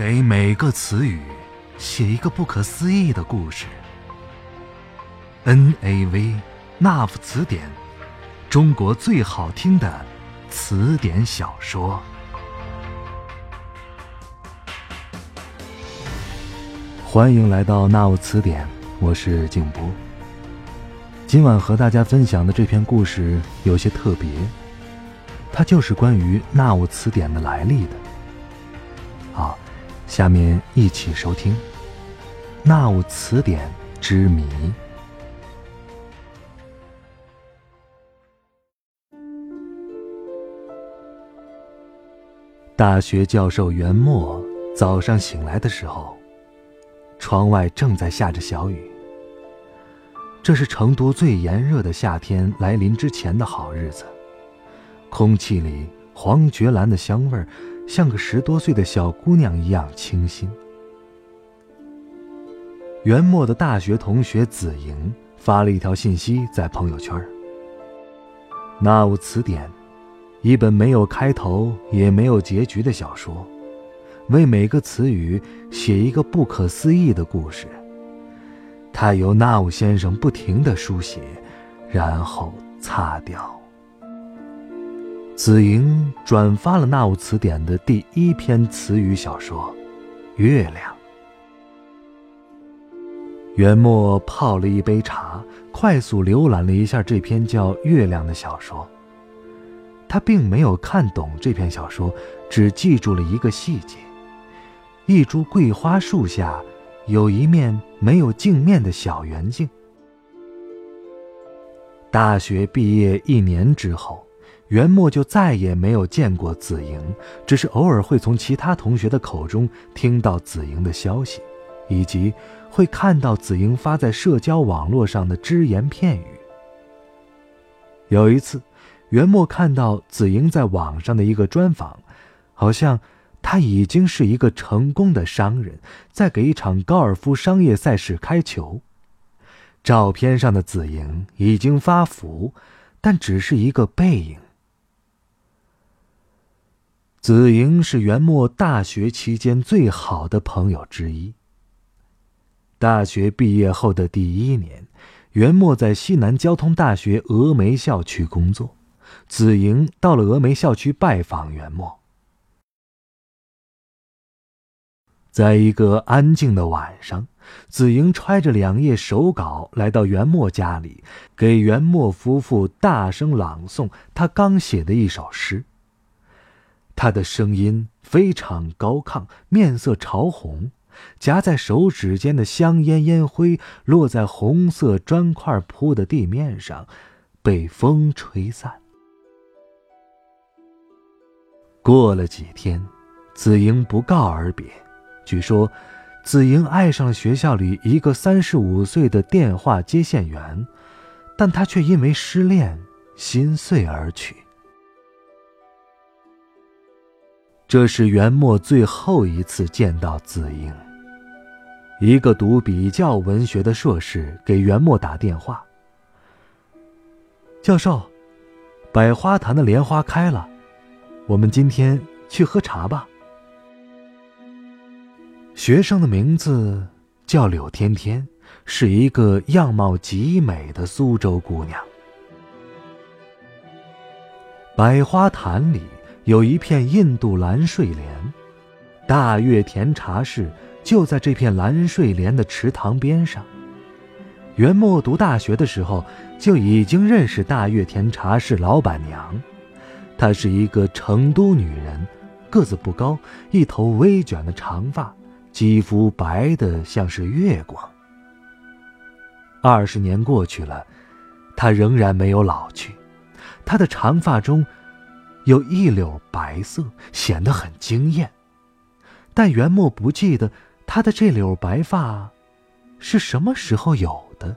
给每个词语写一个不可思议的故事。N A V 那夫词典，中国最好听的词典小说。欢迎来到那夫词典，我是静波。今晚和大家分享的这篇故事有些特别，它就是关于纳乌词典的来历的。下面一起收听《纳乌词典之谜》。大学教授袁默早上醒来的时候，窗外正在下着小雨。这是成都最炎热的夏天来临之前的好日子，空气里黄爵兰的香味儿，像个十多岁的小姑娘一样清新。元末的大学同学子莹发了一条信息在朋友圈儿：“那无词典，一本没有开头也没有结局的小说，为每个词语写一个不可思议的故事。”他由纳乌先生不停的书写，然后擦掉。子莹转发了纳物词典的第一篇词语小说《月亮》。元末泡了一杯茶，快速浏览了一下这篇叫《月亮》的小说。他并没有看懂这篇小说，只记住了一个细节：一株桂花树下。有一面没有镜面的小圆镜。大学毕业一年之后，袁墨就再也没有见过子莹，只是偶尔会从其他同学的口中听到子莹的消息，以及会看到子莹发在社交网络上的只言片语。有一次，袁墨看到子莹在网上的一个专访，好像。他已经是一个成功的商人，在给一场高尔夫商业赛事开球。照片上的子莹已经发福，但只是一个背影。子莹是元末大学期间最好的朋友之一。大学毕业后的第一年，元末在西南交通大学峨眉校区工作，子莹到了峨眉校区拜访元末。在一个安静的晚上，子莹揣着两页手稿来到元末家里，给元末夫妇大声朗诵他刚写的一首诗。他的声音非常高亢，面色潮红，夹在手指间的香烟烟灰落在红色砖块铺的地面上，被风吹散。过了几天，子莹不告而别。据说，子莹爱上了学校里一个三十五岁的电话接线员，但他却因为失恋心碎而去。这是元末最后一次见到子英。一个读比较文学的硕士给元末打电话：“教授，百花坛的莲花开了，我们今天去喝茶吧。”学生的名字叫柳天天，是一个样貌极美的苏州姑娘。百花坛里有一片印度蓝睡莲，大月田茶室就在这片蓝睡莲的池塘边上。元末读大学的时候就已经认识大月田茶室老板娘，她是一个成都女人，个子不高，一头微卷的长发。肌肤白的像是月光。二十年过去了，她仍然没有老去。她的长发中有一绺白色，显得很惊艳。但元末不记得他的这绺白发是什么时候有的。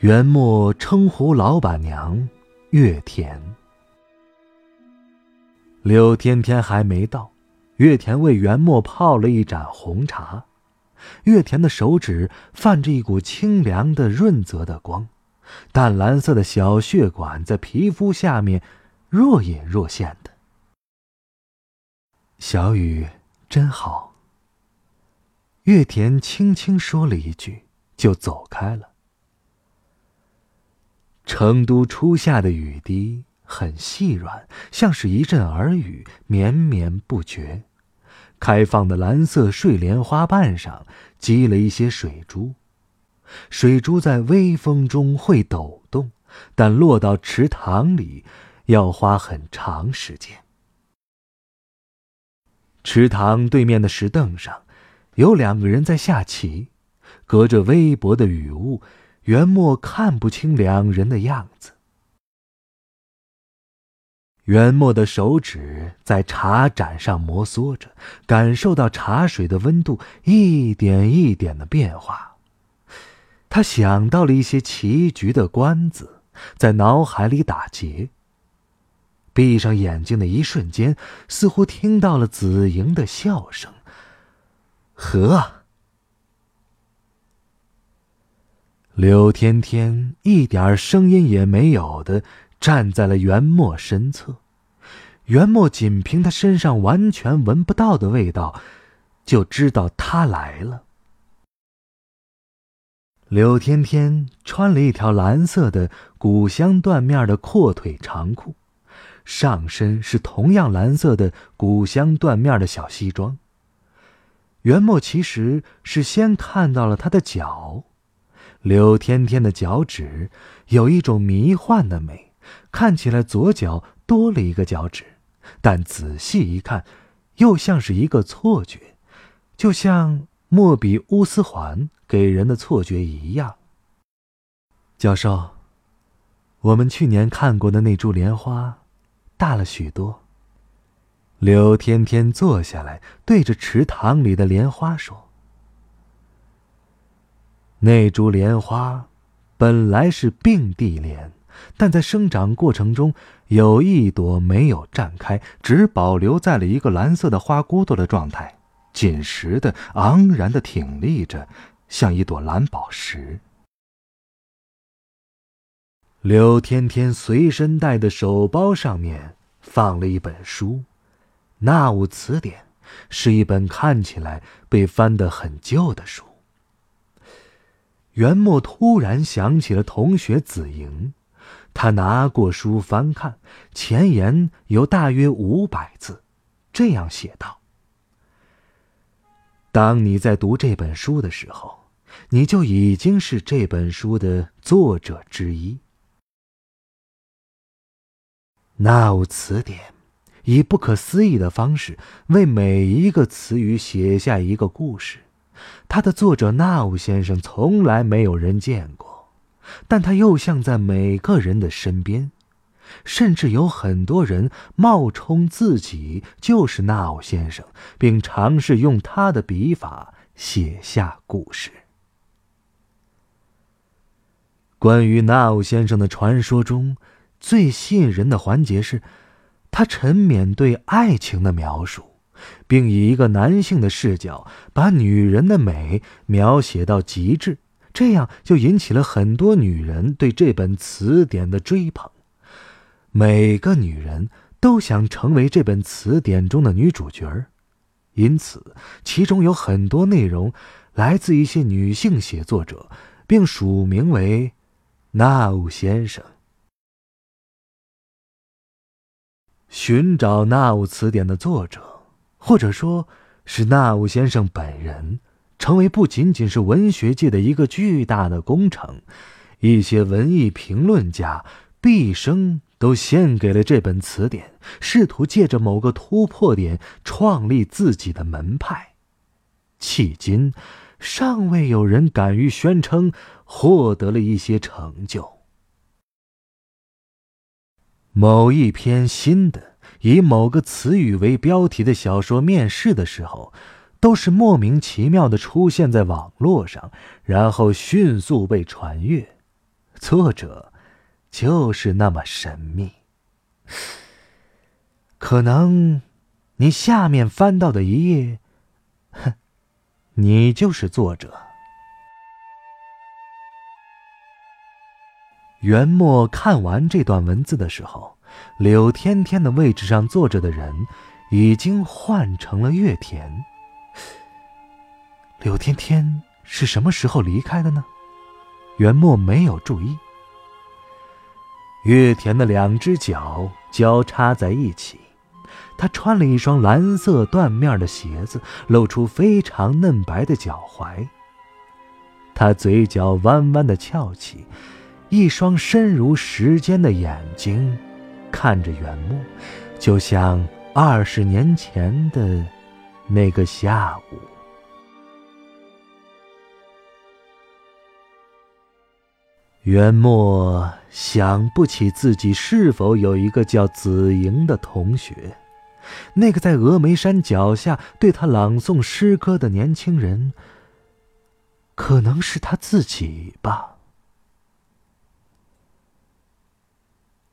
元末称呼老板娘月田。柳天天还没到。月田为元末泡了一盏红茶，月田的手指泛着一股清凉的润泽的光，淡蓝色的小血管在皮肤下面若隐若现的。小雨真好。月田轻轻说了一句，就走开了。成都初夏的雨滴很细软，像是一阵耳语，绵绵不绝。开放的蓝色睡莲花瓣上积了一些水珠，水珠在微风中会抖动，但落到池塘里要花很长时间。池塘对面的石凳上，有两个人在下棋，隔着微薄的雨雾，袁墨看不清两人的样子。袁墨的手指在茶盏上摩挲着，感受到茶水的温度一点一点的变化。他想到了一些棋局的关子，在脑海里打结。闭上眼睛的一瞬间，似乎听到了子莹的笑声。和柳天天一点声音也没有的站在了袁墨身侧，袁墨仅凭他身上完全闻不到的味道，就知道他来了。柳天天穿了一条蓝色的古香缎面的阔腿长裤。上身是同样蓝色的古香缎面的小西装。袁墨其实是先看到了他的脚，柳天天的脚趾有一种迷幻的美，看起来左脚多了一个脚趾，但仔细一看，又像是一个错觉，就像莫比乌斯环给人的错觉一样。教授，我们去年看过的那株莲花。大了许多。刘天天坐下来，对着池塘里的莲花说：“那株莲花本来是并蒂莲，但在生长过程中有一朵没有绽开，只保留在了一个蓝色的花骨朵的状态，紧实的、昂然的挺立着，像一朵蓝宝石。”刘天天随身带的手包上面放了一本书，《纳吾词典》，是一本看起来被翻得很旧的书。袁墨突然想起了同学子莹，他拿过书翻看，前言有大约五百字，这样写道：“当你在读这本书的时候，你就已经是这本书的作者之一。”那吾词典以不可思议的方式为每一个词语写下一个故事。它的作者那吾先生从来没有人见过，但他又像在每个人的身边，甚至有很多人冒充自己就是那奥先生，并尝试用他的笔法写下故事。关于那奥先生的传说中。最吸引人的环节是，他沉湎对爱情的描述，并以一个男性的视角把女人的美描写到极致，这样就引起了很多女人对这本词典的追捧。每个女人都想成为这本词典中的女主角儿，因此其中有很多内容来自一些女性写作者，并署名为“纳吾先生”。寻找纳吾词典的作者，或者说是纳吾先生本人，成为不仅仅是文学界的一个巨大的工程。一些文艺评论家毕生都献给了这本词典，试图借着某个突破点创立自己的门派。迄今，尚未有人敢于宣称获得了一些成就。某一篇新的以某个词语为标题的小说面世的时候，都是莫名其妙的出现在网络上，然后迅速被传阅，作者就是那么神秘。可能你下面翻到的一页，哼，你就是作者。元末看完这段文字的时候，柳天天的位置上坐着的人，已经换成了月田。柳天天是什么时候离开的呢？元末没有注意。月田的两只脚交叉在一起，他穿了一双蓝色缎面的鞋子，露出非常嫩白的脚踝。他嘴角弯弯的翘起，一双深如时间的眼睛看着原木，就像二十年前的那个下午。元末想不起自己是否有一个叫子莹的同学，那个在峨眉山脚下对他朗诵诗歌的年轻人，可能是他自己吧。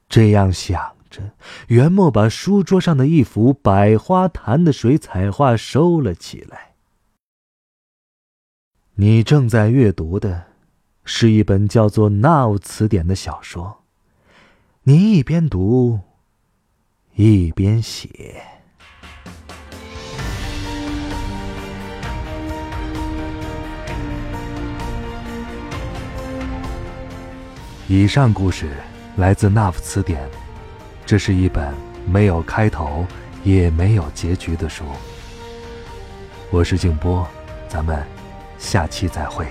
这样想着，元末把书桌上的一幅百花坛的水彩画收了起来。你正在阅读的。是一本叫做《Now 词典》的小说，你一边读，一边写。以上故事来自《那夫词典》，这是一本没有开头也没有结局的书。我是静波，咱们下期再会。